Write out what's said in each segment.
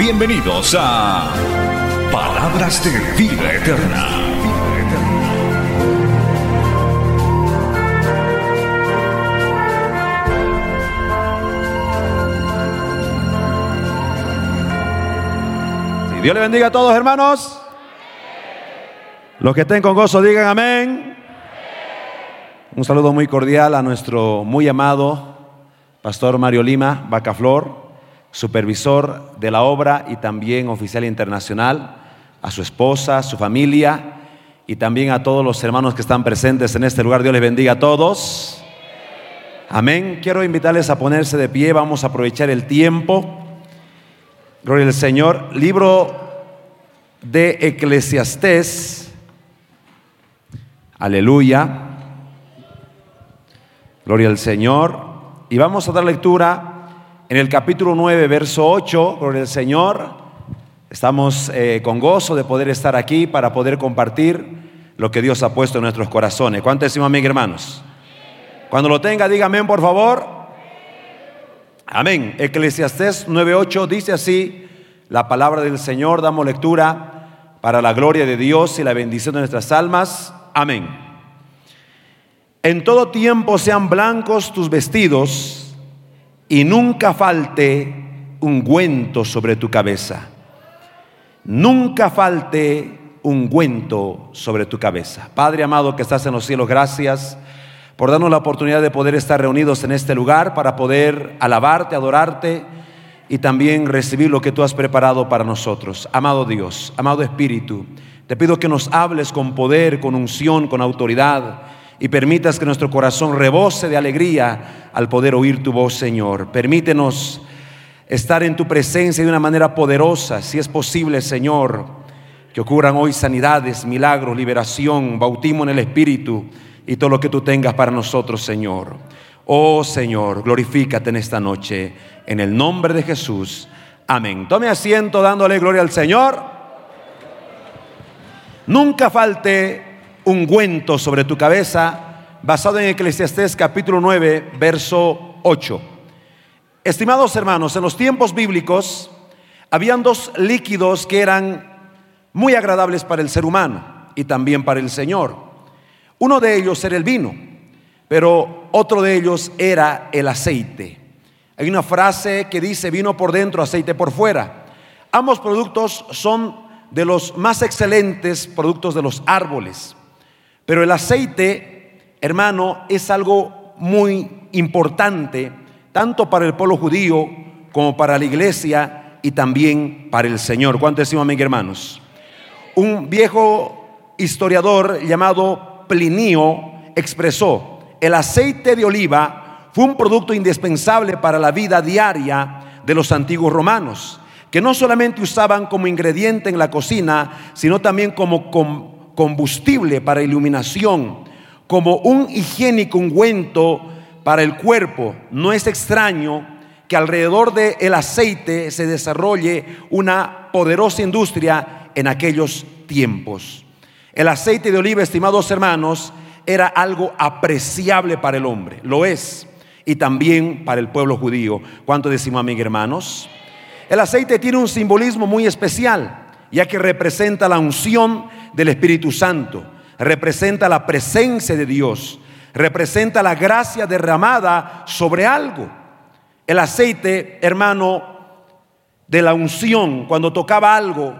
Bienvenidos a Palabras de Vida Eterna. Dios le bendiga a todos, hermanos. Los que estén con gozo, digan amén. Un saludo muy cordial a nuestro muy amado Pastor Mario Lima, Bacaflor, supervisor de la obra y también oficial internacional, a su esposa, a su familia y también a todos los hermanos que están presentes en este lugar. Dios les bendiga a todos. Amén. Quiero invitarles a ponerse de pie. Vamos a aprovechar el tiempo. Gloria al Señor. Libro de Eclesiastés. Aleluya. Gloria al Señor. Y vamos a dar lectura en el capítulo 9, verso 8. Gloria al Señor. Estamos eh, con gozo de poder estar aquí para poder compartir lo que Dios ha puesto en nuestros corazones. ¿Cuánto decimos amén, hermanos? Cuando lo tenga, diga amén, por favor. Amén. Eclesiastés 9:8 dice así, la palabra del Señor, damos lectura para la gloria de Dios y la bendición de nuestras almas. Amén. En todo tiempo sean blancos tus vestidos y nunca falte ungüento sobre tu cabeza. Nunca falte ungüento sobre tu cabeza. Padre amado que estás en los cielos, gracias por darnos la oportunidad de poder estar reunidos en este lugar para poder alabarte, adorarte y también recibir lo que tú has preparado para nosotros. Amado Dios, amado Espíritu, te pido que nos hables con poder, con unción, con autoridad y permitas que nuestro corazón rebose de alegría al poder oír tu voz, Señor. Permítenos estar en tu presencia de una manera poderosa, si es posible, Señor, que ocurran hoy sanidades, milagros, liberación, bautismo en el Espíritu y todo lo que tú tengas para nosotros, Señor. Oh Señor, glorifícate en esta noche, en el nombre de Jesús. Amén. Tome asiento dándole gloria al Señor. Nunca falte ungüento sobre tu cabeza, basado en Eclesiastés capítulo 9, verso 8. Estimados hermanos, en los tiempos bíblicos habían dos líquidos que eran muy agradables para el ser humano y también para el Señor. Uno de ellos era el vino, pero otro de ellos era el aceite. Hay una frase que dice vino por dentro, aceite por fuera. Ambos productos son de los más excelentes productos de los árboles. Pero el aceite, hermano, es algo muy importante, tanto para el pueblo judío como para la iglesia y también para el Señor. ¿Cuánto decimos, amén, hermanos? Un viejo historiador llamado Plinio expresó, el aceite de oliva fue un producto indispensable para la vida diaria de los antiguos romanos, que no solamente usaban como ingrediente en la cocina, sino también como combustible para iluminación, como un higiénico ungüento para el cuerpo. No es extraño que alrededor del aceite se desarrolle una poderosa industria en aquellos tiempos. El aceite de oliva, estimados hermanos, era algo apreciable para el hombre, lo es, y también para el pueblo judío. ¿Cuánto decimos, amigos hermanos? El aceite tiene un simbolismo muy especial, ya que representa la unción del Espíritu Santo, representa la presencia de Dios, representa la gracia derramada sobre algo. El aceite, hermano, de la unción, cuando tocaba algo,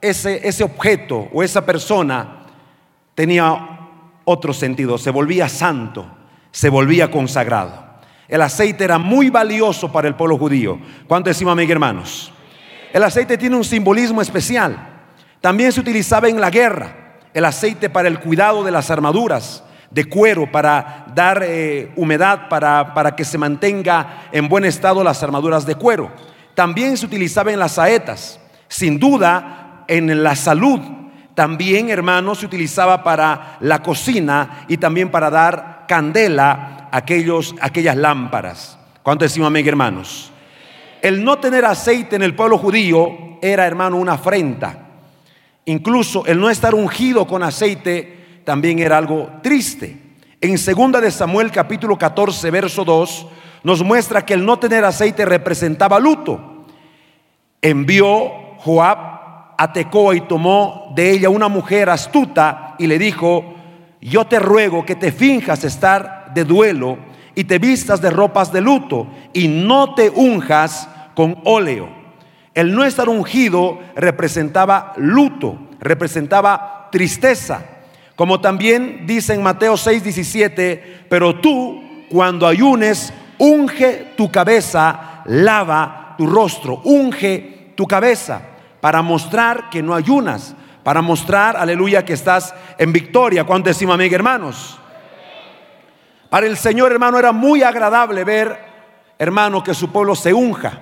ese, ese objeto o esa persona tenía otro sentido, se volvía santo, se volvía consagrado. El aceite era muy valioso para el pueblo judío. ¿Cuánto decimos, amigos hermanos? El aceite tiene un simbolismo especial. También se utilizaba en la guerra el aceite para el cuidado de las armaduras de cuero, para dar eh, humedad, para, para que se mantenga en buen estado las armaduras de cuero. también se utilizaba en las saetas. Sin duda, en la salud también, hermanos, se utilizaba para la cocina y también para dar candela a aquellos, aquellas lámparas. ¿Cuánto decimos amén, hermanos? El no tener aceite en el pueblo judío era, hermano, una afrenta. Incluso el no estar ungido con aceite también era algo triste. En segunda de Samuel capítulo 14, verso 2, nos muestra que el no tener aceite representaba luto. Envió Joab a Tecoa y tomó de ella una mujer astuta y le dijo, yo te ruego que te finjas estar de duelo y te vistas de ropas de luto y no te unjas con óleo. El no estar ungido representaba luto, representaba tristeza. Como también dice en Mateo 6, 17, pero tú cuando ayunes, unge tu cabeza, lava tu rostro, unge tu cabeza para mostrar que no ayunas, para mostrar, aleluya, que estás en victoria. ¿Cuánto decimos, amigos hermanos? Para el Señor, hermano, era muy agradable ver, hermano, que su pueblo se unja.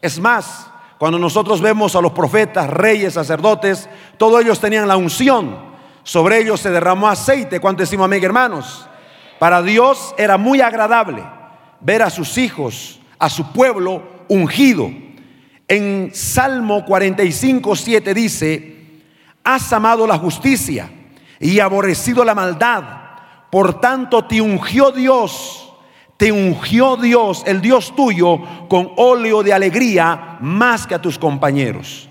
Es más, cuando nosotros vemos a los profetas, reyes, sacerdotes, todos ellos tenían la unción. Sobre ellos se derramó aceite. ¿Cuánto decimos amén, hermanos? Para Dios era muy agradable ver a sus hijos, a su pueblo ungido. En Salmo 45, 7 dice, has amado la justicia y aborrecido la maldad por tanto, te ungió Dios, te ungió Dios, el Dios tuyo, con óleo de alegría más que a tus compañeros.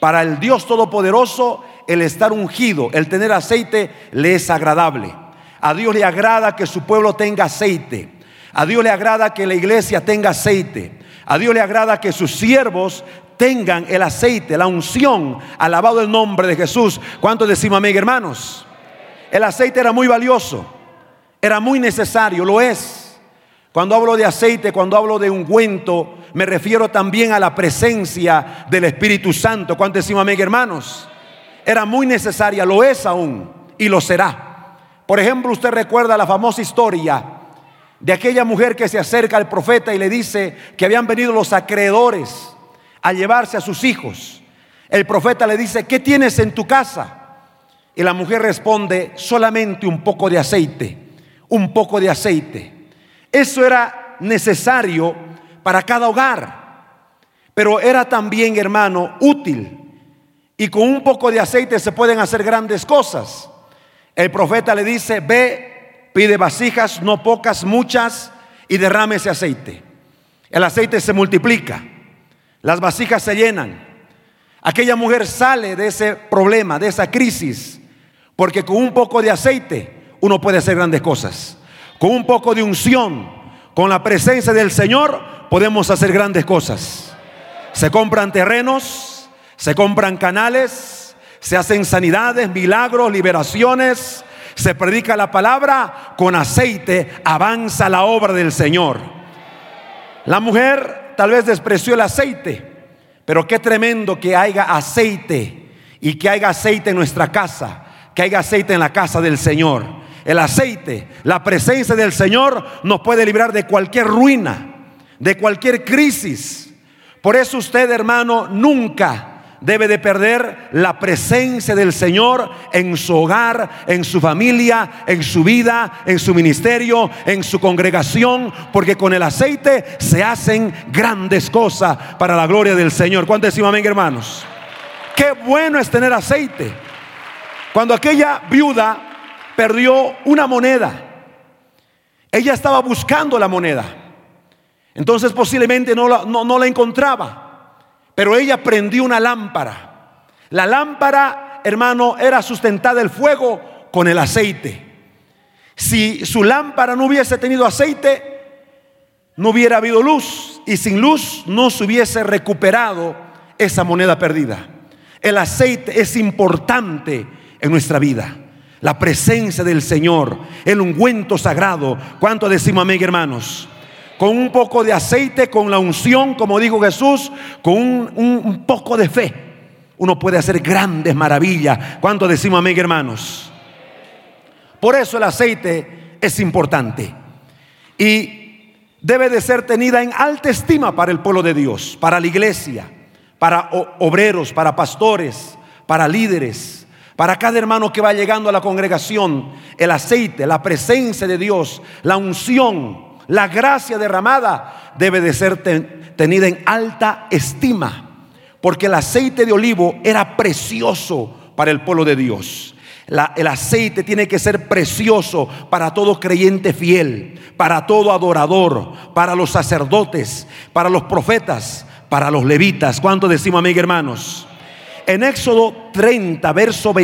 Para el Dios Todopoderoso, el estar ungido, el tener aceite, le es agradable. A Dios le agrada que su pueblo tenga aceite. A Dios le agrada que la iglesia tenga aceite. A Dios le agrada que sus siervos tengan el aceite, la unción. Alabado el nombre de Jesús. ¿Cuántos decimos hermanos? El aceite era muy valioso. Era muy necesario, lo es. Cuando hablo de aceite, cuando hablo de ungüento, me refiero también a la presencia del Espíritu Santo. ¿Cuánto decimos amén, hermanos? Era muy necesaria, lo es aún y lo será. Por ejemplo, usted recuerda la famosa historia de aquella mujer que se acerca al profeta y le dice que habían venido los acreedores a llevarse a sus hijos. El profeta le dice, ¿qué tienes en tu casa? Y la mujer responde, solamente un poco de aceite un poco de aceite. Eso era necesario para cada hogar, pero era también, hermano, útil. Y con un poco de aceite se pueden hacer grandes cosas. El profeta le dice, ve, pide vasijas, no pocas, muchas, y derrame ese aceite. El aceite se multiplica, las vasijas se llenan. Aquella mujer sale de ese problema, de esa crisis, porque con un poco de aceite uno puede hacer grandes cosas. Con un poco de unción, con la presencia del Señor, podemos hacer grandes cosas. Se compran terrenos, se compran canales, se hacen sanidades, milagros, liberaciones, se predica la palabra, con aceite avanza la obra del Señor. La mujer tal vez despreció el aceite, pero qué tremendo que haya aceite y que haya aceite en nuestra casa, que haya aceite en la casa del Señor el aceite, la presencia del Señor nos puede librar de cualquier ruina, de cualquier crisis. Por eso usted, hermano, nunca debe de perder la presencia del Señor en su hogar, en su familia, en su vida, en su ministerio, en su congregación, porque con el aceite se hacen grandes cosas para la gloria del Señor. ¿Cuánto decimos amén, hermanos? Qué bueno es tener aceite. Cuando aquella viuda perdió una moneda. Ella estaba buscando la moneda. Entonces posiblemente no la, no, la encontraba. Pero ella prendió una lámpara. La lámpara, hermano, era sustentada el fuego con el aceite. Si su lámpara no hubiese tenido aceite, no hubiera habido luz. Y sin luz no se hubiese recuperado esa moneda perdida. El aceite es importante en nuestra vida la presencia del Señor, el ungüento sagrado. ¿Cuánto decimos amén, hermanos? Con un poco de aceite, con la unción, como dijo Jesús, con un, poco de fe, uno puede hacer grandes maravillas. ¿Cuánto decimos amén, hermanos? Por eso el aceite es importante. Y debe de ser tenida en alta estima para el pueblo de Dios, para la iglesia, para obreros, para pastores, para líderes, para cada hermano que va llegando a la congregación. El aceite, la presencia de Dios, la unción, la gracia derramada debe de ser tenida en alta estima, porque el aceite de olivo era precioso para el pueblo de Dios el aceite tiene que ser precioso para todo creyente fiel, para todo adorador, para los sacerdotes, para los profetas, para los levitas. ¿Cuánto decimos, amigos hermanos? En Éxodo 30, verso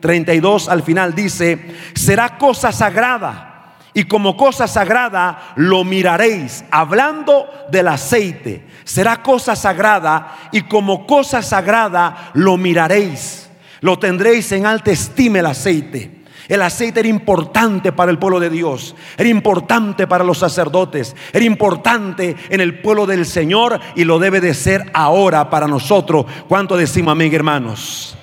32 al final dice, será cosa sagrada y como cosa sagrada lo miraréis, hablando del aceite. Será cosa sagrada y como cosa sagrada lo miraréis. Lo tendréis en alta estima el aceite. El aceite era importante para el pueblo de Dios, era importante para los sacerdotes, era importante en el pueblo del Señor y lo debe de ser ahora para nosotros. ¿Cuánto decimos amén, hermanos?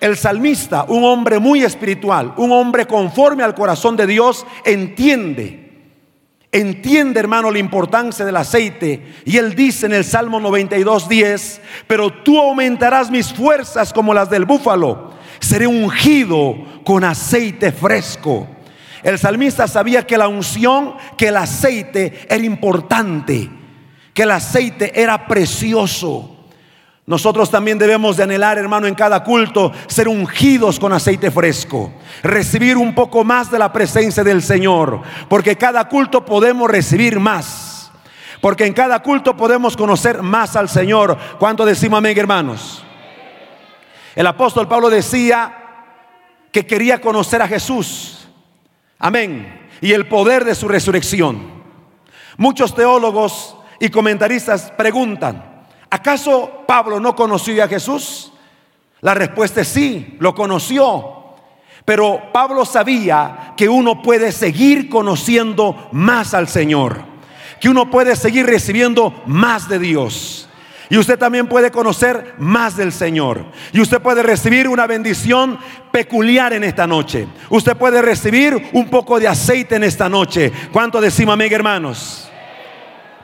El salmista, un hombre muy espiritual, un hombre conforme al corazón de Dios, entiende Entiende, hermano, la importancia del aceite. Y él dice en el Salmo 92, 10, pero tú aumentarás mis fuerzas como las del búfalo. Seré ungido con aceite fresco. El salmista sabía que la unción, que el aceite era importante, que el aceite era precioso. Nosotros también debemos de anhelar, hermano, en cada culto, ser ungidos con aceite fresco, recibir un poco más de la presencia del Señor, porque cada culto podemos recibir más, porque en cada culto podemos conocer más al Señor. ¿Cuánto decimos amén, hermanos? El apóstol Pablo decía que quería conocer a Jesús, amén, y el poder de su resurrección. Muchos teólogos y comentaristas preguntan, ¿Acaso Pablo no conoció a Jesús? La respuesta es sí, lo conoció. Pero Pablo sabía que uno puede seguir conociendo más al Señor, que uno puede seguir recibiendo más de Dios. Y usted también puede conocer más del Señor. Y usted puede recibir una bendición peculiar en esta noche. Usted puede recibir un poco de aceite en esta noche. ¿Cuánto decimos, amigos hermanos?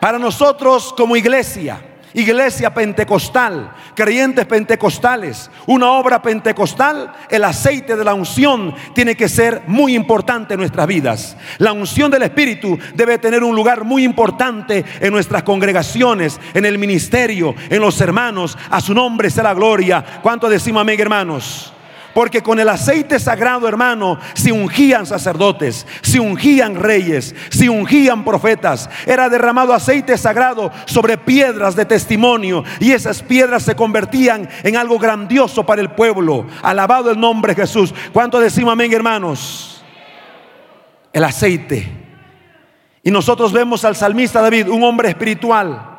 Para nosotros como iglesia, Iglesia pentecostal, creyentes pentecostales, una obra pentecostal, el aceite de la unción tiene que ser muy importante en nuestras vidas. La unción del Espíritu debe tener un lugar muy importante en nuestras congregaciones, en el ministerio, en los hermanos. A su nombre sea la gloria. ¿Cuánto decimos amén, hermanos? Porque con el aceite sagrado, hermano, se ungían sacerdotes, se ungían reyes, se ungían profetas. Era derramado aceite sagrado sobre piedras de testimonio y esas piedras se convertían en algo grandioso para el pueblo. Alabado el nombre de Jesús. ¿Cuánto decimos amén, hermanos? El aceite. Y nosotros vemos al salmista David, un hombre espiritual,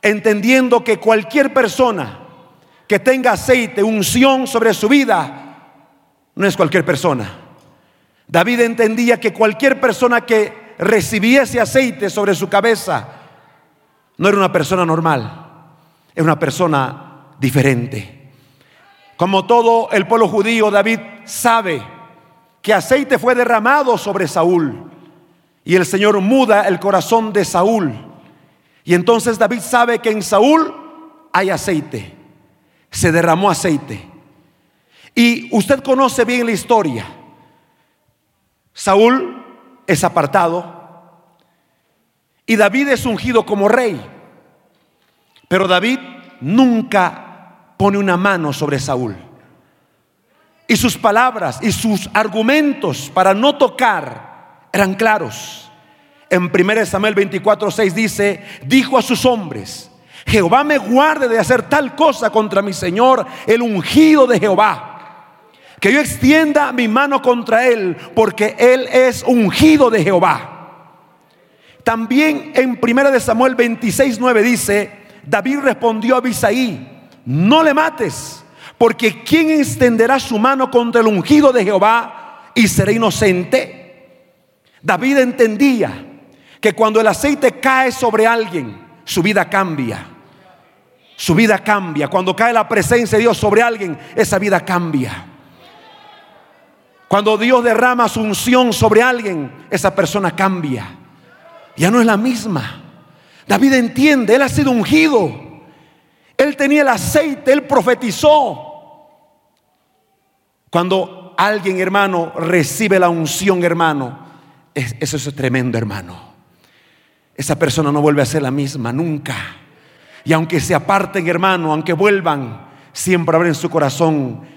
entendiendo que cualquier persona que tenga aceite, unción sobre su vida, no es cualquier persona. David entendía que cualquier persona que recibiese aceite sobre su cabeza no era una persona normal, era una persona diferente. Como todo el pueblo judío, David sabe que aceite fue derramado sobre Saúl y el Señor muda el corazón de Saúl. Y entonces David sabe que en Saúl hay aceite, se derramó aceite. Y usted conoce bien la historia. Saúl es apartado y David es ungido como rey. Pero David nunca pone una mano sobre Saúl. Y sus palabras y sus argumentos para no tocar eran claros. En 1 Samuel 24, 6 dice, dijo a sus hombres, Jehová me guarde de hacer tal cosa contra mi Señor, el ungido de Jehová que yo extienda mi mano contra él, porque él es ungido de Jehová. También en 1 de Samuel 26, 9 dice, David respondió a Abisaí, no le mates, porque ¿quién extenderá su mano contra el ungido de Jehová y será inocente? David entendía que cuando el aceite cae sobre alguien, su vida cambia. Su vida cambia. Cuando cae la presencia de Dios sobre alguien, esa vida cambia. Cuando Dios derrama su unción sobre alguien, esa persona cambia. ya no es la misma. David entiende, él ha sido ungido. Él tenía el aceite, él profetizó. Cuando alguien, hermano, recibe la unción, hermano, eso es tremendo, hermano. Esa persona no vuelve a ser la misma nunca. Y aunque se aparten, hermano, aunque vuelvan, siempre habrá en su corazón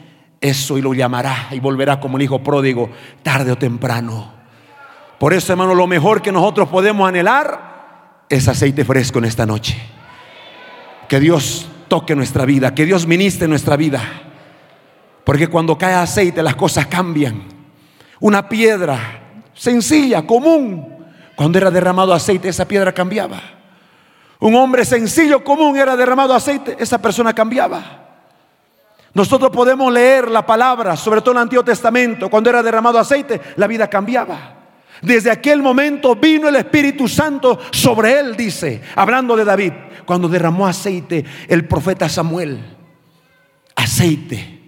eso y lo llamará y volverá como el hijo pródigo, tarde o temprano. Por eso, hermano, lo mejor que nosotros podemos anhelar es aceite fresco en esta noche. Que Dios toque nuestra vida, que Dios ministre nuestra vida. Porque cuando cae aceite las cosas cambian. Una piedra sencilla, común, cuando era derramado aceite, esa piedra cambiaba. Un hombre sencillo, común, era derramado aceite, esa persona cambiaba. Nosotros podemos leer la palabra, sobre todo en el Antiguo Testamento, cuando era derramado aceite, la vida cambiaba. Desde aquel momento vino el Espíritu Santo sobre él, dice, hablando de David, cuando derramó aceite el profeta Samuel. Aceite,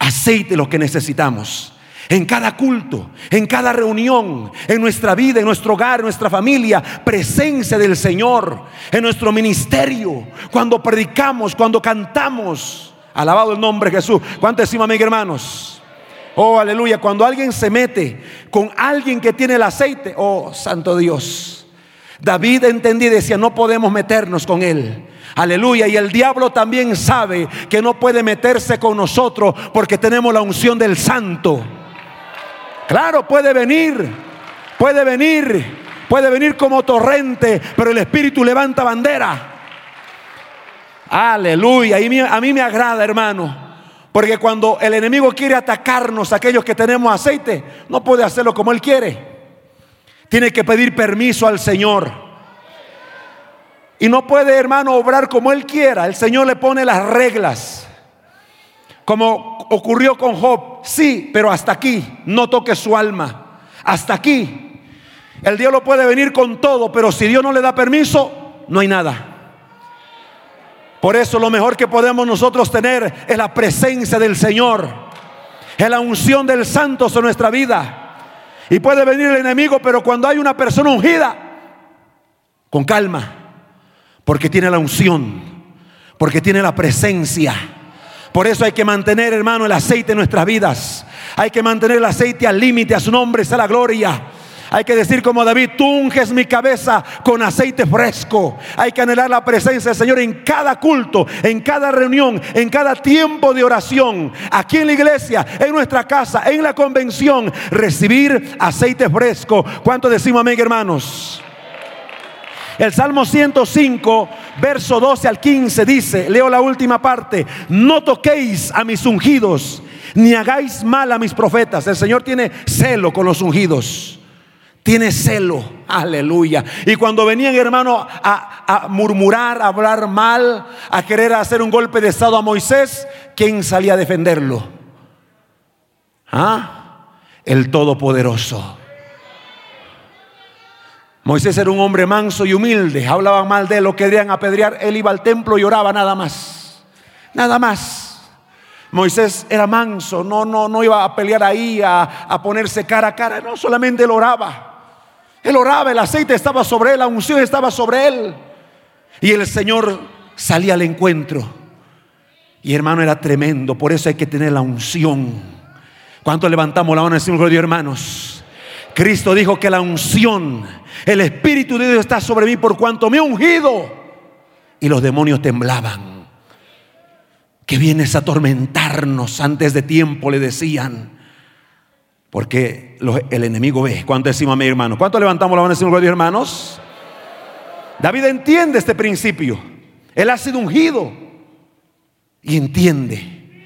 aceite lo que necesitamos. En cada culto, en cada reunión, en nuestra vida, en nuestro hogar, en nuestra familia, presencia del Señor, en nuestro ministerio, cuando predicamos, cuando cantamos. Alabado el nombre de Jesús. ¿Cuánto decimos amén, hermanos? Oh, aleluya. Cuando alguien se mete con alguien que tiene el aceite, oh, santo Dios. David entendía y decía, no podemos meternos con él. Aleluya. Y el diablo también sabe que no puede meterse con nosotros porque tenemos la unción del santo. Claro, puede venir, puede venir, puede venir como torrente, pero el Espíritu levanta bandera. Aleluya. Y a mí me agrada, hermano. Porque cuando el enemigo quiere atacarnos, aquellos que tenemos aceite, no puede hacerlo como él quiere. Tiene que pedir permiso al Señor. Y no puede, hermano, obrar como él quiera. El Señor le pone las reglas. Como ocurrió con Job. Sí, pero hasta aquí. No toque su alma. Hasta aquí. El diablo puede venir con todo, pero si Dios no le da permiso, no hay nada. Por eso lo mejor que podemos nosotros tener es la presencia del Señor. Es la unción del santo sobre nuestra vida. Y puede venir el enemigo, pero cuando hay una persona ungida, con calma, porque tiene la unción, porque tiene la presencia. Por eso hay que mantener, hermano, el aceite en nuestras vidas. Hay que mantener el aceite al límite, a su nombre sea la gloria. Hay que decir como David, tú unges mi cabeza con aceite fresco. Hay que anhelar la presencia del Señor en cada culto, en cada reunión, en cada tiempo de oración. Aquí en la iglesia, en nuestra casa, en la convención, recibir aceite fresco. ¿Cuánto decimos amén, hermanos? El Salmo 105, verso 12 al 15 dice, leo la última parte, no toquéis a mis ungidos, ni hagáis mal a mis profetas. El Señor tiene celo con los ungidos tiene celo, aleluya. Y cuando venían, hermano, a, murmurar, a hablar mal, a querer hacer un golpe de estado a Moisés, ¿quién salía a defenderlo? ¿Ah? El Todopoderoso. Moisés era un hombre manso y humilde, hablaban mal de él, lo querían apedrear, él iba al templo y oraba nada más. Nada más. Moisés era manso, no, no, no iba a pelear ahí, a, a ponerse cara a cara, no, solamente él oraba. Él oraba, el aceite estaba sobre él, la unción estaba sobre él. Y el Señor salía al encuentro. Y hermano, era tremendo. Por eso hay que tener la unción. ¿Cuánto levantamos la mano y decimos, gloria hermanos? Cristo dijo que la unción, el Espíritu de Dios está sobre mí por cuanto me ha ungido. Y los demonios temblaban. Que vienes a atormentarnos antes de tiempo, le decían. Porque el enemigo ve. ¿Cuánto decimos a mi hermano? ¿Cuánto levantamos la mano y decimos, gloria hermanos? David entiende este principio. Él ha sido ungido. Y entiende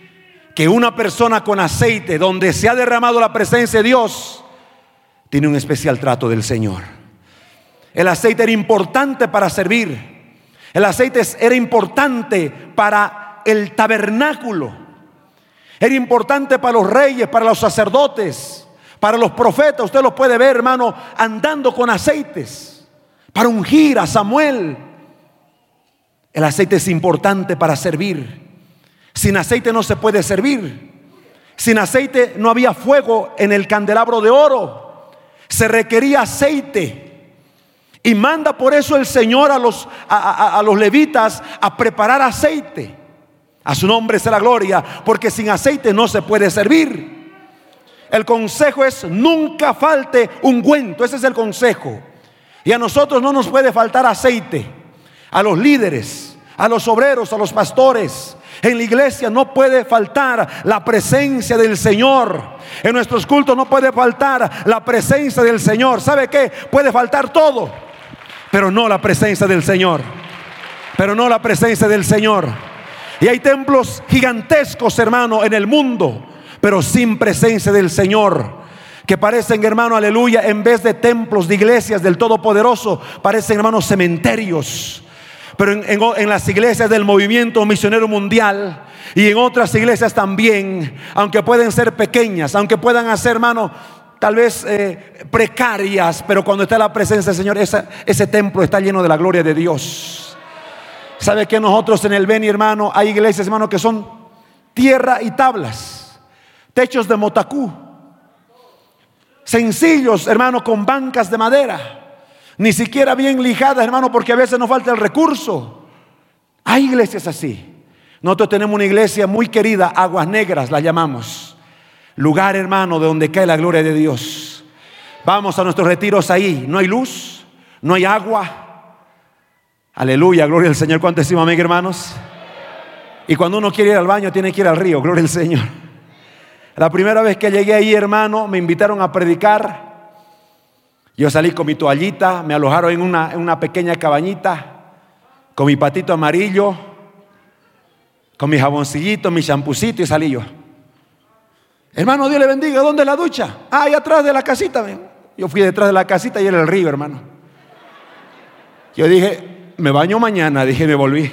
que una persona con aceite, donde se ha derramado la presencia de Dios, tiene un especial trato del Señor. El aceite era importante para servir. El aceite era importante para el tabernáculo. Era importante para los reyes, para los sacerdotes, para los profetas. Usted los puede ver, hermano, andando con aceites para ungir a Samuel. El aceite es importante para servir. Sin aceite no se puede servir. Sin aceite no había fuego en el candelabro de oro. Se requería aceite. Y manda por eso el Señor a los, a, los levitas a preparar aceite. A su nombre sea la gloria, porque sin aceite no se puede servir. El consejo es nunca falte ungüento, ese es el consejo. Y a nosotros no nos puede faltar aceite, a los líderes, a los obreros, a los pastores. En la iglesia no puede faltar la presencia del Señor. En nuestros cultos no puede faltar la presencia del Señor. ¿Sabe qué? Puede faltar todo, pero no la presencia del Señor. Pero no la presencia del Señor. Y hay templos gigantescos, hermano, en el mundo, pero sin presencia del Señor que parecen, hermano, aleluya, en vez de templos de iglesias del Todopoderoso, parecen, hermanos, cementerios. Pero en, las iglesias del movimiento misionero mundial y en otras iglesias también, aunque pueden ser pequeñas, aunque puedan hacer, hermano, tal vez eh, precarias, pero cuando está la presencia del Señor, ese templo está lleno de la gloria de Dios. ¿Sabe que nosotros en el Beni, hermano, hay iglesias, hermano, que son tierra y tablas, techos de motacú, sencillos, hermano, con bancas de madera? Ni siquiera bien lijadas, hermano, porque a veces nos falta el recurso. Hay iglesias así. Nosotros tenemos una iglesia muy querida, Aguas Negras la llamamos. Lugar, hermano, de donde cae la gloria de Dios. Vamos a nuestros retiros ahí. No hay luz, no hay agua. Aleluya, gloria al Señor. ¿Cuánto decimos amén, hermanos? Y cuando uno quiere ir al baño, tiene que ir al río, gloria al Señor. La primera vez que llegué ahí, hermano, me invitaron a predicar. Yo salí con mi toallita, me alojaron en una, pequeña cabañita, con mi patito amarillo, con mi jaboncillito, mi champucito y salí yo. Hermano, Dios le bendiga. ¿Dónde es la ducha? Ah, ahí atrás de la casita. Yo fui detrás de la casita y era el río, hermano. Yo dije, me baño mañana, dije, me volví.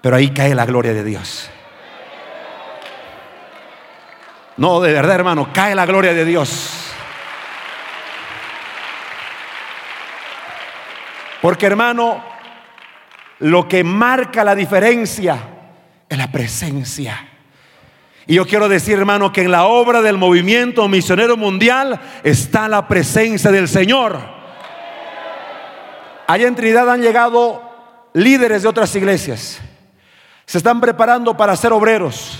Pero ahí cae la gloria de Dios. No, de verdad, hermano, cae la gloria de Dios. Porque, hermano, lo que marca la diferencia es la presencia. Y yo quiero decir, hermano, que en la obra del movimiento misionero mundial está la presencia del Señor. Allá en Trinidad han llegado líderes de otras iglesias. Se están preparando para ser obreros.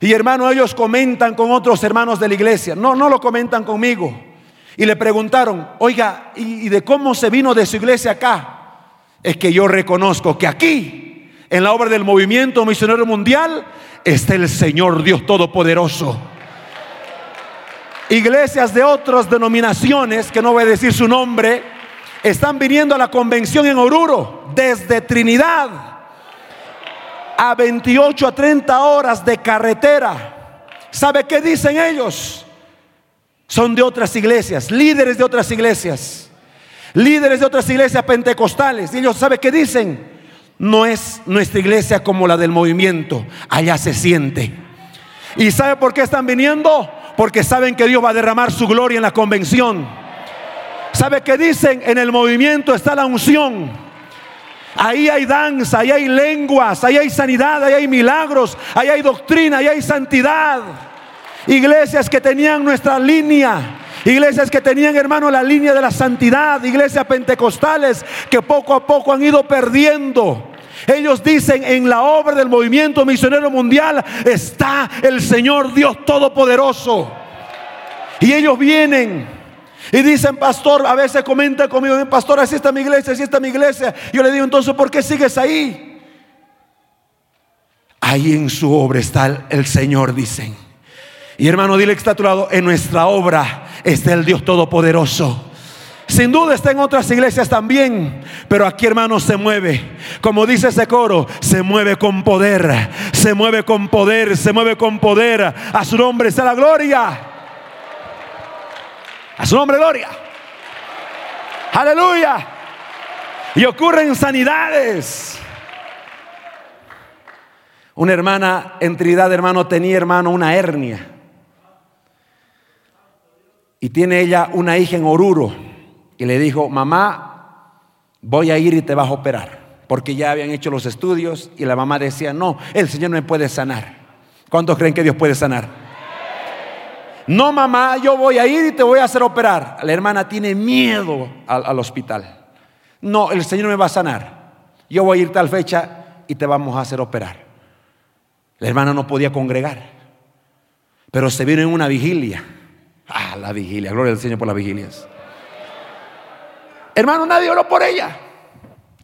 Y hermano, ellos comentan con otros hermanos de la iglesia. No, no lo comentan conmigo. Y le preguntaron, oiga, ¿y, de cómo se vino de su iglesia acá? Es que yo reconozco que aquí, en la obra del movimiento misionero mundial, está el Señor Dios Todopoderoso. Iglesias de otras denominaciones, que no voy a decir su nombre, están viniendo a la convención en Oruro desde Trinidad a 28 a 30 horas de carretera. ¿Sabe qué dicen ellos? Son de otras iglesias, líderes de otras iglesias, líderes de otras iglesias pentecostales. Y ellos, ¿sabe qué dicen? No es nuestra iglesia como la del movimiento, allá se siente. ¿Y sabe por qué están viniendo? Porque saben que Dios va a derramar su gloria en la convención. ¿Sabe qué dicen? En el movimiento está la unción. Ahí hay danza, ahí hay lenguas, ahí hay sanidad, ahí hay milagros, ahí hay doctrina, ahí hay santidad. Iglesias que tenían nuestra línea, Iglesias que tenían, hermano, la línea de la santidad, iglesias pentecostales que poco a poco han ido perdiendo. Ellos dicen, en la obra del movimiento misionero mundial está el Señor Dios Todopoderoso. Y ellos vienen y dicen, pastor, a veces comenta conmigo, pastor, así está mi iglesia, así está mi iglesia. Yo le digo, entonces, ¿por qué sigues ahí? Ahí en su obra está el Señor, dicen. Y hermano, dile que está a tu lado, en nuestra obra está el Dios Todopoderoso. Sin duda está en otras iglesias también, pero aquí hermano se mueve. Como dice ese coro, se mueve con poder, se mueve con poder, se mueve con poder. A su nombre está la gloria. A su nombre, gloria. Aleluya. Y ocurren sanidades. Una hermana en Trinidad, hermano, tenía, hermano, una hernia. Y tiene ella una hija en Oruro. Y le dijo, mamá, voy a ir y te vas a operar. Porque ya habían hecho los estudios y la mamá decía, no, el Señor me puede sanar. ¿Cuántos creen que Dios puede sanar? No, mamá, yo voy a ir y te voy a hacer operar. La hermana tiene miedo al, al hospital. No, el Señor me va a sanar. Yo voy a ir tal fecha y te vamos a hacer operar. La hermana no podía congregar, pero se vino en una vigilia. Ah, la vigilia, gloria al Señor por las vigilias. Hermano, nadie oró por ella.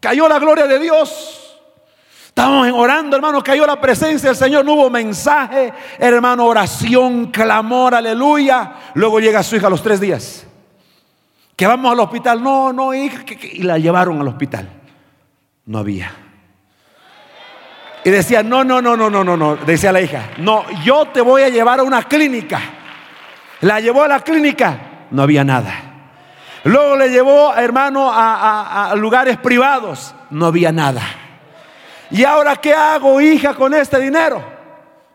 Cayó la gloria de Dios. Estábamos orando, hermano, cayó la presencia del Señor, no hubo mensaje, hermano, oración, clamor, aleluya. Luego llega su hija a los tres días. Que vamos al hospital. No, no, hija. y la llevaron al hospital. No había. Y decía, no, no, no, no, no, no, no. Decía la hija, no, yo te voy a llevar a una clínica. La llevó a la clínica, no había nada. Luego le llevó, hermano, a, a lugares privados, no había nada. ¿Y ahora qué hago, hija, con este dinero?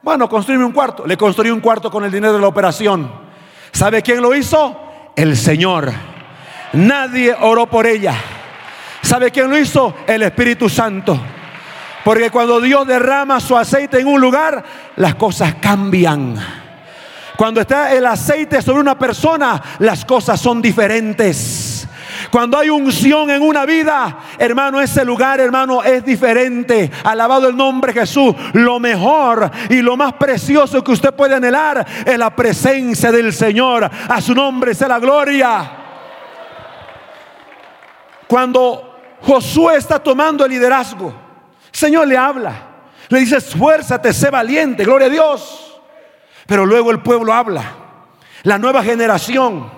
Bueno, construirme un cuarto. Le construí un cuarto con el dinero de la operación. ¿Sabe quién lo hizo? El Señor. Nadie oró por ella. ¿Sabe quién lo hizo? El Espíritu Santo. Porque cuando Dios derrama su aceite en un lugar, las cosas cambian. Cuando está el aceite sobre una persona, las cosas son diferentes. Cuando hay unción en una vida, hermano, ese lugar, hermano, es diferente. Alabado el nombre de Jesús. Lo mejor y lo más precioso que usted puede anhelar es la presencia del Señor. A su nombre sea la gloria. Cuando Josué está tomando el liderazgo, Señor le habla. Le dice, esfuérzate, sé valiente, gloria a Dios. Pero luego el pueblo habla. La nueva generación,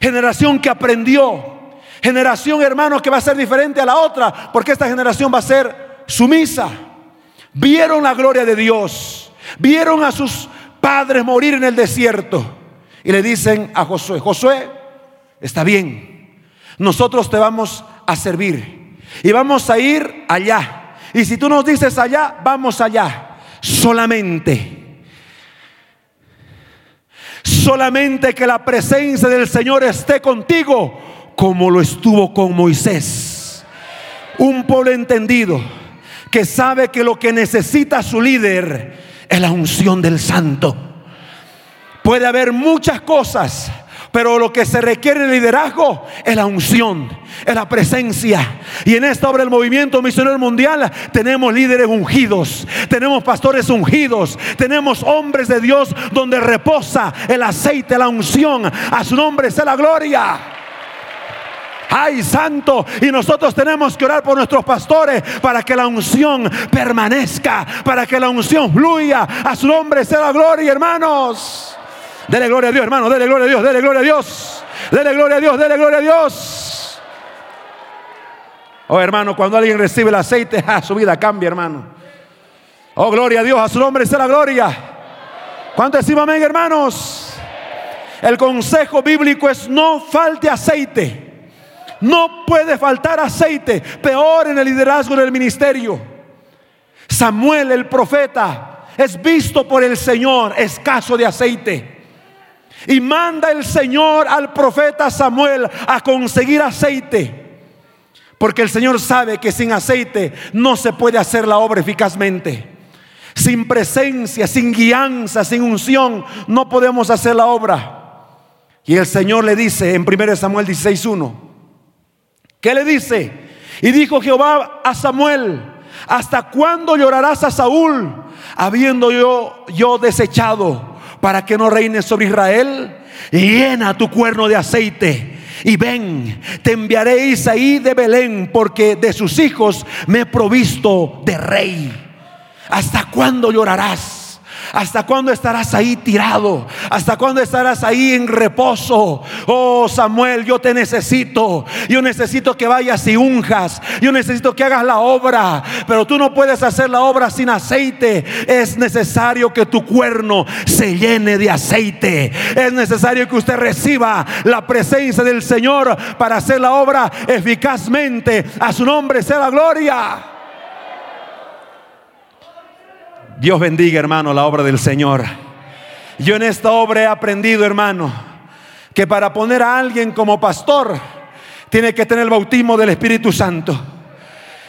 generación que aprendió, Generación, hermanos, que va a ser diferente a la otra, porque esta generación va a ser sumisa. Vieron la gloria de Dios, vieron a sus padres morir en el desierto y le dicen a Josué, Josué, está bien, nosotros te vamos a servir y vamos a ir allá. Y si tú nos dices allá, vamos allá. Solamente, solamente que la presencia del Señor esté contigo como lo estuvo con Moisés. Un pueblo entendido que sabe que lo que necesita su líder es la unción del santo. Puede haber muchas cosas, pero lo que se requiere en liderazgo es la unción, es la presencia. Y en esta obra del movimiento misionero mundial tenemos líderes ungidos, tenemos pastores ungidos, tenemos hombres de Dios donde reposa el aceite, la unción. A su nombre sea la gloria ay santo. Y nosotros tenemos que orar por nuestros pastores para que la unción permanezca, para que la unción fluya. A su nombre sea la gloria, hermanos. Dele gloria a Dios, hermano, dele gloria a Dios, dele gloria a Dios. Dele gloria a Dios, dele gloria a Dios. Oh, hermano, cuando alguien recibe el aceite, su vida cambia, hermano. Oh, gloria a Dios, a su nombre sea la gloria. ¿Cuánto decimos amén, hermanos? El consejo bíblico es no falte aceite. No puede faltar aceite, peor en el liderazgo del ministerio. Samuel el profeta es visto por el Señor escaso de aceite. Y manda el Señor al profeta Samuel a conseguir aceite. Porque el Señor sabe que sin aceite no se puede hacer la obra eficazmente. Sin presencia, sin guianza, sin unción, no podemos hacer la obra. Y el Señor le dice en 1 Samuel 16.1, ¿Qué le dice? Y dijo Jehová a Samuel, ¿hasta cuándo llorarás a Saúl, habiendo yo, yo desechado para que no reine sobre Israel? Llena tu cuerno de aceite y ven, te enviaré Isaí de Belén, porque de sus hijos me he provisto de rey. ¿Hasta cuándo llorarás? ¿Hasta cuándo estarás ahí tirado? ¿Hasta cuándo estarás ahí en reposo? Oh Samuel, yo te necesito. Yo necesito que vayas y unjas. Yo necesito que hagas la obra. Pero tú no puedes hacer la obra sin aceite. Es necesario que tu cuerno se llene de aceite. Es necesario que usted reciba la presencia del Señor para hacer la obra eficazmente. A su nombre sea la gloria. Dios bendiga, hermano, la obra del Señor. Yo en esta obra he aprendido, hermano, que para poner a alguien como pastor, tiene que tener el bautismo del Espíritu Santo.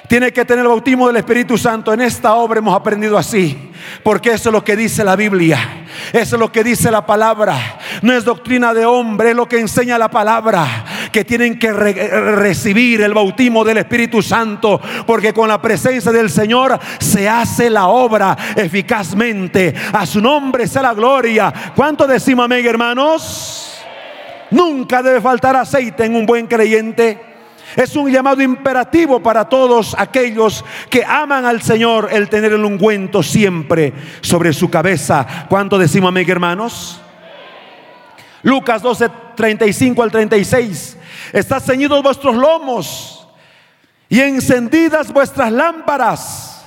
Tiene que tener el bautismo del Espíritu Santo. En esta obra hemos aprendido así. Porque eso es lo que dice la Biblia. Eso es lo que dice la palabra. No es doctrina de hombre, es lo que enseña la palabra. Que tienen que recibir el bautismo del Espíritu Santo. Porque con la presencia del Señor se hace la obra eficazmente. A su nombre sea la gloria. ¿Cuánto decimos amén, hermanos? Nunca debe faltar aceite en un buen creyente. Es un llamado imperativo para todos aquellos que aman al Señor el tener el ungüento siempre sobre su cabeza. ¿Cuánto decimos amén, hermanos? Lucas 12, 35 al 36. Están ceñidos vuestros lomos y encendidas vuestras lámparas.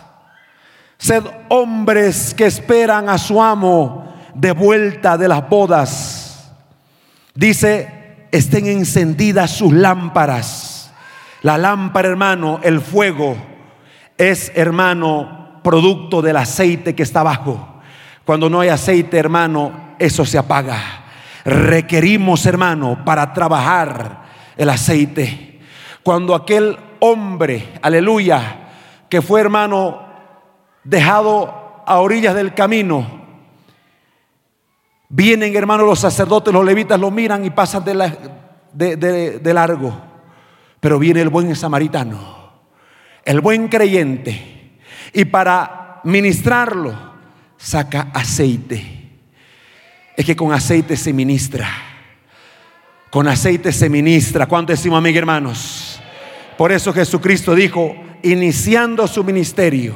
Sed hombres que esperan a su amo de vuelta de las bodas. Dice, estén encendidas sus lámparas la lámpara, hermano, el fuego es, hermano, producto del aceite que está abajo. Cuando no hay aceite, hermano, eso se apaga. Requerimos, hermano, para trabajar el aceite. Cuando aquel hombre, aleluya, que fue, hermano, dejado a orillas del camino, vienen, hermano, los sacerdotes, los levitas lo miran y pasan de, de largo. Pero viene el buen samaritano, el buen creyente, y para ministrarlo saca aceite. Es que con aceite se ministra. Con aceite se ministra. ¿Cuánto decimos, amigos hermanos? Por eso Jesucristo dijo, iniciando su ministerio,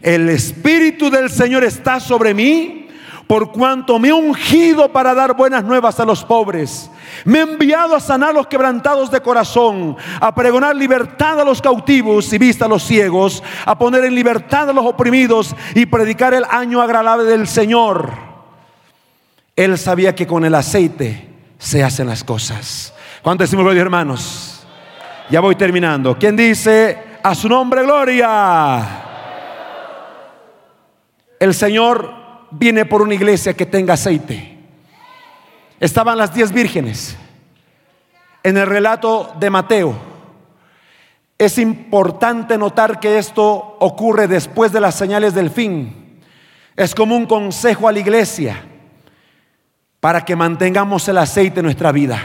el Espíritu del Señor está sobre mí por cuanto me he ungido para dar buenas nuevas a los pobres. Me he enviado a sanar los quebrantados de corazón, a pregonar libertad a los cautivos y vista a los ciegos, a poner en libertad a los oprimidos y predicar el año agradable del Señor. Él sabía que con el aceite se hacen las cosas. ¿Cuánto decimos gloria, hermanos? Ya voy terminando. ¿Quién dice a su nombre gloria? El Señor viene por una iglesia que tenga aceite. Estaban las diez vírgenes. En el relato de Mateo, es importante notar que esto ocurre después de las señales del fin. Es como un consejo a la iglesia para que mantengamos el aceite en nuestra vida.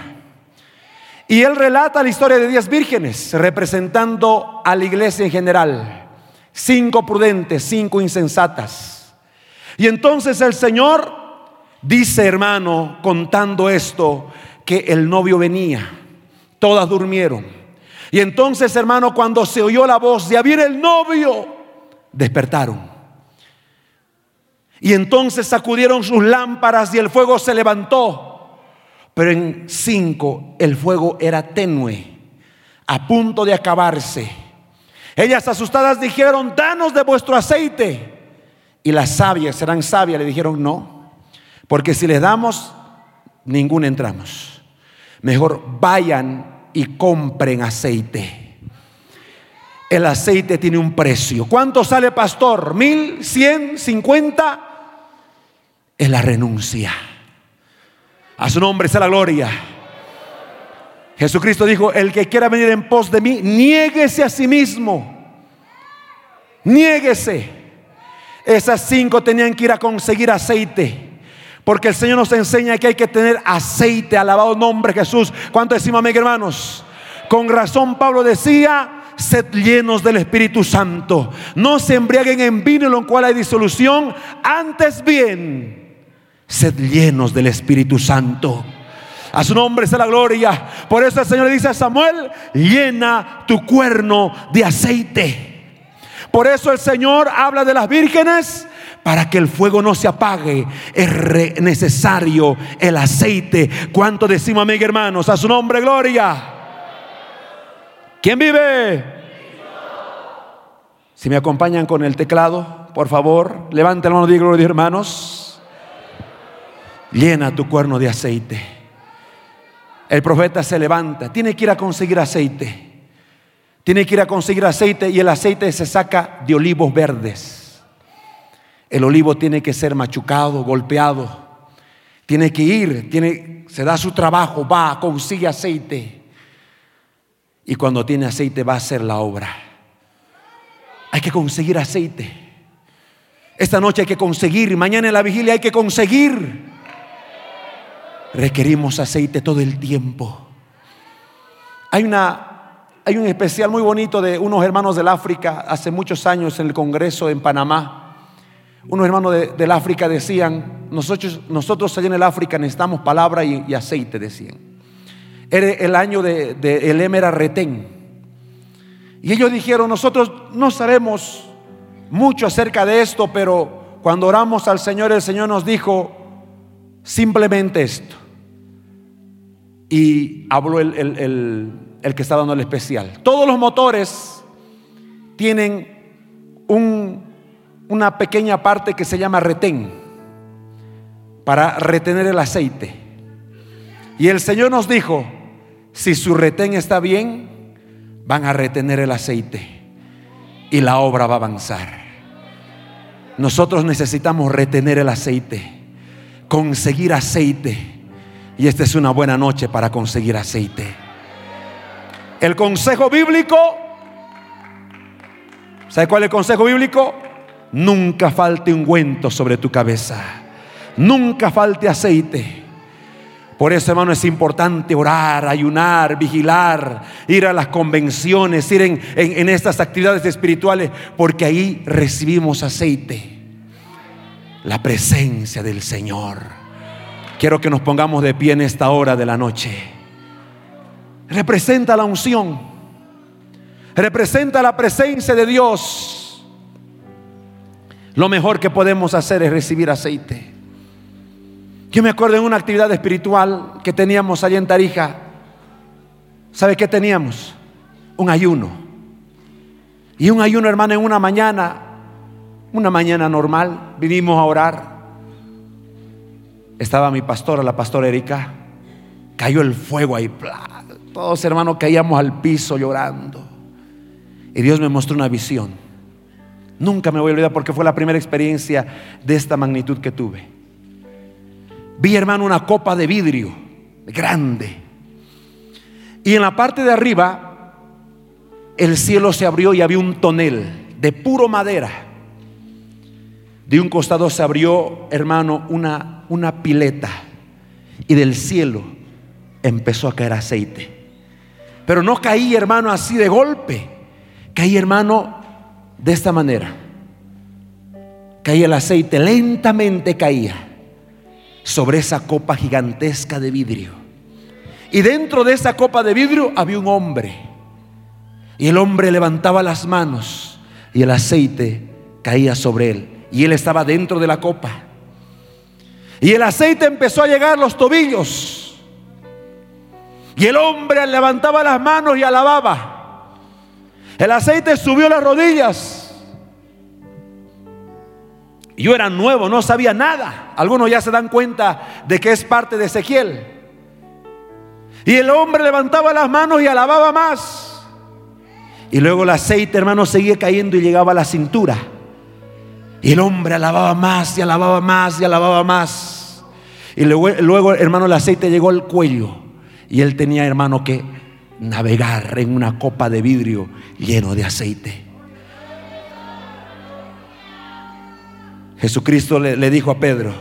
Y él relata la historia de diez vírgenes, representando a la iglesia en general. Cinco prudentes, cinco insensatas. Y entonces el Señor dice, hermano, contando esto, que el novio venía. Todas durmieron. Y entonces, hermano, cuando se oyó la voz de abrir el novio, despertaron. Y entonces sacudieron sus lámparas y el fuego se levantó. Pero en cinco el fuego era tenue, a punto de acabarse. Ellas asustadas dijeron, danos de vuestro aceite y las sabias serán sabias. Le dijeron no, porque si les damos, ninguna entramos. Mejor vayan y compren aceite. El aceite tiene un precio. ¿Cuánto sale, pastor? ¿Mil? ¿Cien? ¿Cincuenta? Es la renuncia. A su nombre sea la gloria. Jesucristo dijo, el que quiera venir en pos de mí, niéguese a sí mismo. Niéguese. Esas cinco tenían que ir a conseguir aceite. Porque el Señor nos enseña que hay que tener aceite. Alabado nombre Jesús. ¿Cuánto decimos, amén, hermanos? Con razón Pablo decía, sed llenos del Espíritu Santo. No se embriaguen en vino en lo cual hay disolución. Antes bien, sed llenos del Espíritu Santo. A su nombre sea la gloria. Por eso el Señor le dice a Samuel, llena tu cuerno de aceite. Por eso el Señor habla de las vírgenes para que el fuego no se apague, es necesario el aceite. ¿Cuánto decimos, amigos hermanos? A su nombre, gloria. ¿Quién vive? Si me acompañan con el teclado, por favor, levante la mano de gloria, hermanos. Llena tu cuerno de aceite. El profeta se levanta, tiene que ir a conseguir aceite. Tiene que ir a conseguir aceite y el aceite se saca de olivos verdes. El olivo tiene que ser machucado, golpeado. Tiene que ir, tiene, se da su trabajo, va, consigue aceite. Y cuando tiene aceite va a hacer la obra. Hay que conseguir aceite. Esta noche hay que conseguir, mañana en la vigilia hay que conseguir. Requerimos aceite todo el tiempo. Hay una hay un especial muy bonito de unos hermanos del África hace muchos años en el Congreso en Panamá. Unos hermanos de, del África decían, nosotros, nosotros allá en el África necesitamos palabra y, aceite, decían. Era el año de, el Émera Retén. Y ellos dijeron, nosotros no sabemos mucho acerca de esto, pero cuando oramos al Señor, el Señor nos dijo simplemente esto. Y habló el, el el que está dando el especial. Todos los motores tienen una pequeña parte que se llama retén para retener el aceite. Y el Señor nos dijo, si su retén está bien, van a retener el aceite y la obra va a avanzar. Nosotros necesitamos retener el aceite, conseguir aceite. Y esta es una buena noche para conseguir aceite. El consejo bíblico, ¿sabe cuál es el consejo bíblico? Nunca falte ungüento sobre tu cabeza. Nunca falte aceite. Por eso, hermano, es importante orar, ayunar, vigilar, ir a las convenciones, ir en, en, estas actividades espirituales, porque ahí recibimos aceite. La presencia del Señor. Quiero que nos pongamos de pie en esta hora de la noche representa la unción, representa la presencia de Dios. Lo mejor que podemos hacer es recibir aceite. Yo me acuerdo en una actividad espiritual que teníamos allá en Tarija. ¿Sabe qué teníamos? Un ayuno. Y un ayuno, hermano, en una mañana, una mañana normal, vinimos a orar. Estaba mi pastora, la pastora Erika. Cayó el fuego ahí. Todos hermanos caíamos al piso llorando. Y Dios me mostró una visión. Nunca me voy a olvidar porque fue la primera experiencia de esta magnitud que tuve. Vi, hermano, una copa de vidrio grande. Y en la parte de arriba, el cielo se abrió y había un tonel de puro madera. De un costado se abrió, hermano, una, una pileta. Y del cielo empezó a caer aceite. Pero no caí, hermano, así de golpe. Caí, hermano, de esta manera. Caía el aceite, lentamente caía sobre esa copa gigantesca de vidrio. Y dentro de esa copa de vidrio había un hombre. Y el hombre levantaba las manos y el aceite caía sobre él. Y él estaba dentro de la copa. Y el aceite empezó a llegar a los tobillos. Y el hombre levantaba las manos y alababa. El aceite subió las rodillas. Yo era nuevo, no sabía nada. Algunos ya se dan cuenta de que es parte de Ezequiel. Y el hombre levantaba las manos y alababa más. Y luego el aceite, hermano, seguía cayendo y llegaba a la cintura. Y el hombre alababa más y alababa más y alababa más. Y luego, luego hermano, el aceite llegó al cuello. Y él tenía, hermano, que navegar en una copa de vidrio lleno de aceite. Jesucristo le, le, dijo a Pedro,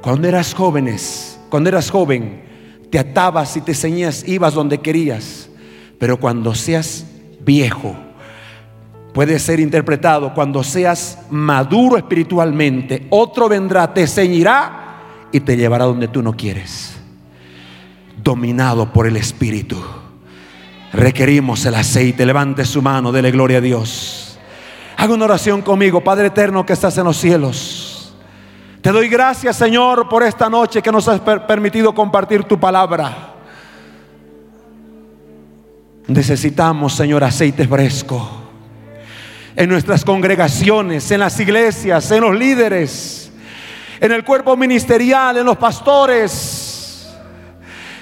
cuando eras jóvenes, cuando eras joven, te atabas y te ceñías, ibas donde querías, pero cuando seas viejo, puede ser interpretado, cuando seas maduro espiritualmente, otro vendrá, te ceñirá y te llevará donde tú no quieres dominado por el Espíritu. Requerimos el aceite. Levante su mano, dele gloria a Dios. Haga una oración conmigo, Padre eterno que estás en los cielos. Te doy gracias, Señor, por esta noche que nos has permitido compartir tu palabra. Necesitamos, Señor, aceite fresco en nuestras congregaciones, en las iglesias, en los líderes, en el cuerpo ministerial, en los pastores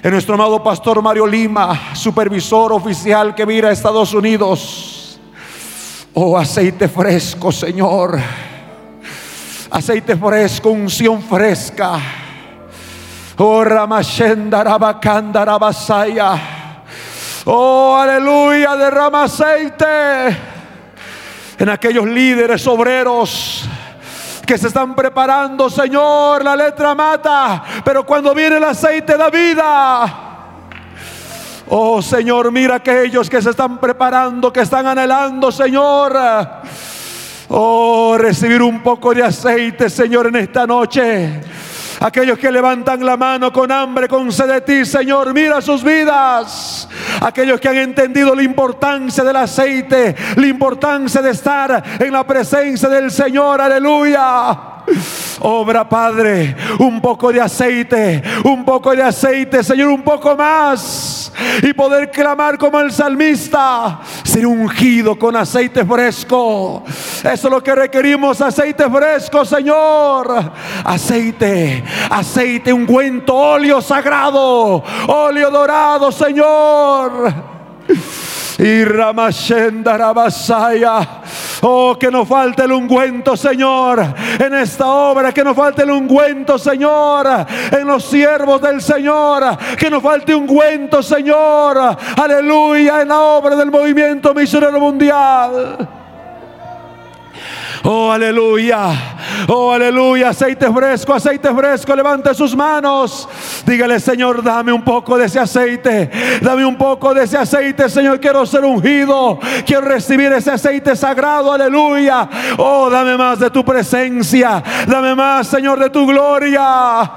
en nuestro amado pastor Mario Lima, supervisor oficial que mira a Estados Unidos. Oh, aceite fresco, Señor. Aceite fresco, unción fresca. Oh, Ramashenda Rabakanda Rabasaya. Oh, aleluya, derrama aceite en aquellos líderes obreros que se están preparando, Señor. La letra mata, pero cuando viene el aceite da vida. Oh Señor, mira aquellos que se están preparando, que están anhelando, Señor. Oh, recibir un poco de aceite, Señor, en esta noche. Aquellos que levantan la mano con hambre, con sed de ti, Señor, mira sus vidas. Aquellos que han entendido la importancia del aceite, la importancia de estar en la presencia del Señor, aleluya. Obra, Padre, un poco de aceite, un poco de aceite, Señor, un poco más. Y poder clamar como el salmista, ser ungido con aceite fresco. Eso es lo que requerimos, aceite fresco, Señor. Aceite, aceite, ungüento, óleo sagrado, óleo dorado, Señor. Y Ramashenda Rabasaya. Oh, que nos falte el ungüento, Señor, en esta obra. Que nos falte el ungüento, Señor, en los siervos del Señor. Que nos falte ungüento, Señor. Aleluya, en la obra del movimiento misionero mundial. Oh, aleluya. Oh, aleluya. Aceite fresco, aceite fresco. Levante sus manos. Dígale, Señor, dame un poco de ese aceite. Dame un poco de ese aceite, Señor. Quiero ser ungido. Quiero recibir ese aceite sagrado. Aleluya. Oh, dame más de tu presencia. Dame más, Señor, de tu gloria.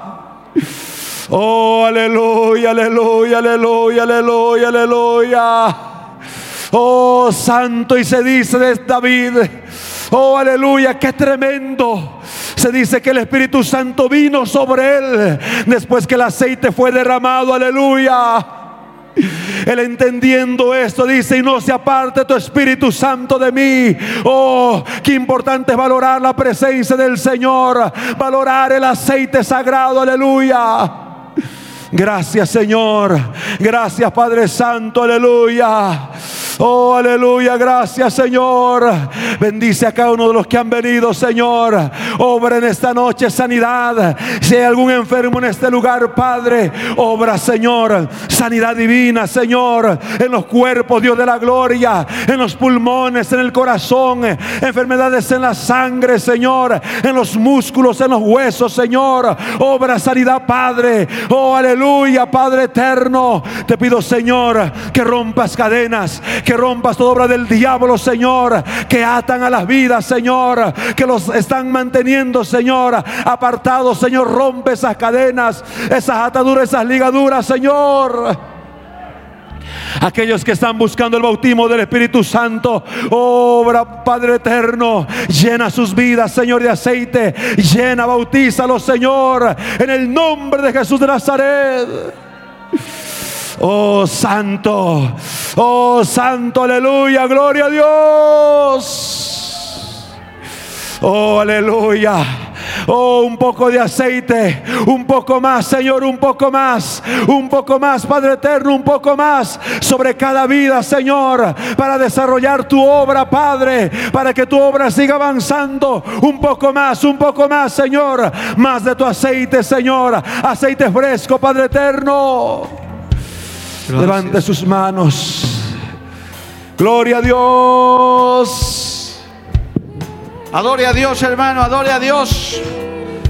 Oh, aleluya, aleluya, aleluya, aleluya, aleluya. Oh, santo y se dice de David. Oh, aleluya, qué tremendo. Se dice que el Espíritu Santo vino sobre él después que el aceite fue derramado. Aleluya. Él entendiendo esto dice, y no se aparte tu Espíritu Santo de mí. Oh, qué importante es valorar la presencia del Señor, valorar el aceite sagrado, aleluya. Gracias Señor, gracias Padre Santo, aleluya. Oh, aleluya, gracias Señor. Bendice a cada uno de los que han venido, Señor. Obra en esta noche sanidad. Si hay algún enfermo en este lugar, Padre, obra, Señor. Sanidad divina, Señor. En los cuerpos, Dios de la gloria. En los pulmones, en el corazón. Enfermedades en la sangre, Señor. En los músculos, en los huesos, Señor. Obra sanidad, Padre. Oh, aleluya, Padre eterno. Te pido, Señor, que rompas cadenas que rompas toda obra del diablo, Señor, que atan a las vidas, Señor, que los están manteniendo, Señor, apartados, Señor, rompe esas cadenas, esas ataduras, esas ligaduras, Señor. Aquellos que están buscando el bautismo del Espíritu Santo, obra Padre eterno, llena sus vidas, Señor, de aceite, llena, bautízalo, Señor, en el nombre de Jesús de Nazaret. Oh santo, oh santo, aleluya, gloria a Dios. Oh aleluya. Oh, un poco de aceite, un poco más, Señor, un poco más, un poco más, Padre eterno, un poco más sobre cada vida, Señor, para desarrollar tu obra, Padre, para que tu obra siga avanzando. Un poco más, un poco más, Señor, más de tu aceite, Señor, aceite fresco, Padre eterno. Levante sus manos. Gloria a Dios. Adore a Dios, hermano, adore a Dios.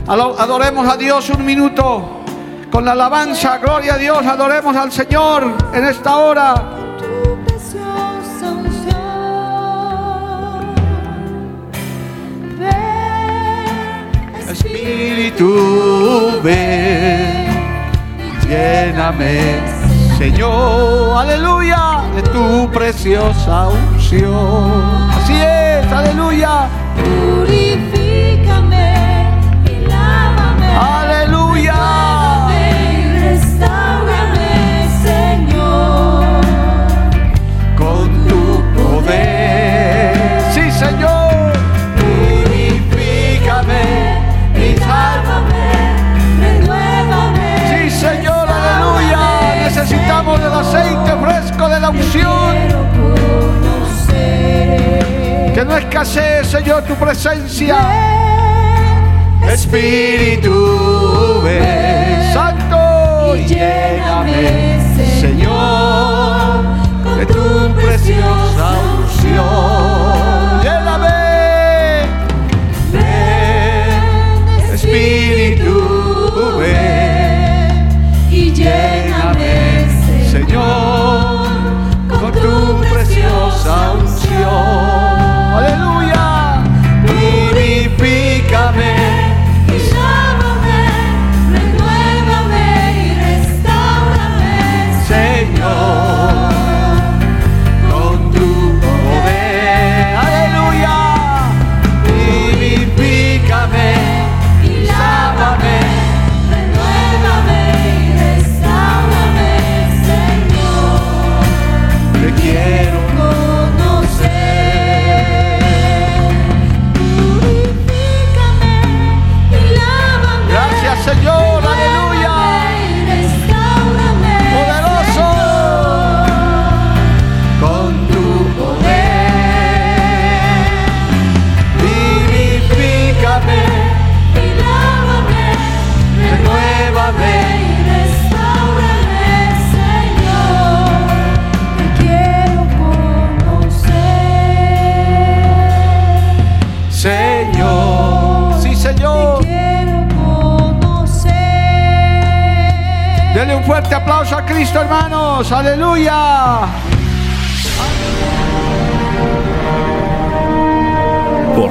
Adoremos a Dios un minuto con la alabanza. Gloria a Dios, adoremos al Señor en esta hora. Espíritu, ven, lléname Señor, aleluya, de tu preciosa unción. Así es, aleluya. Purifícame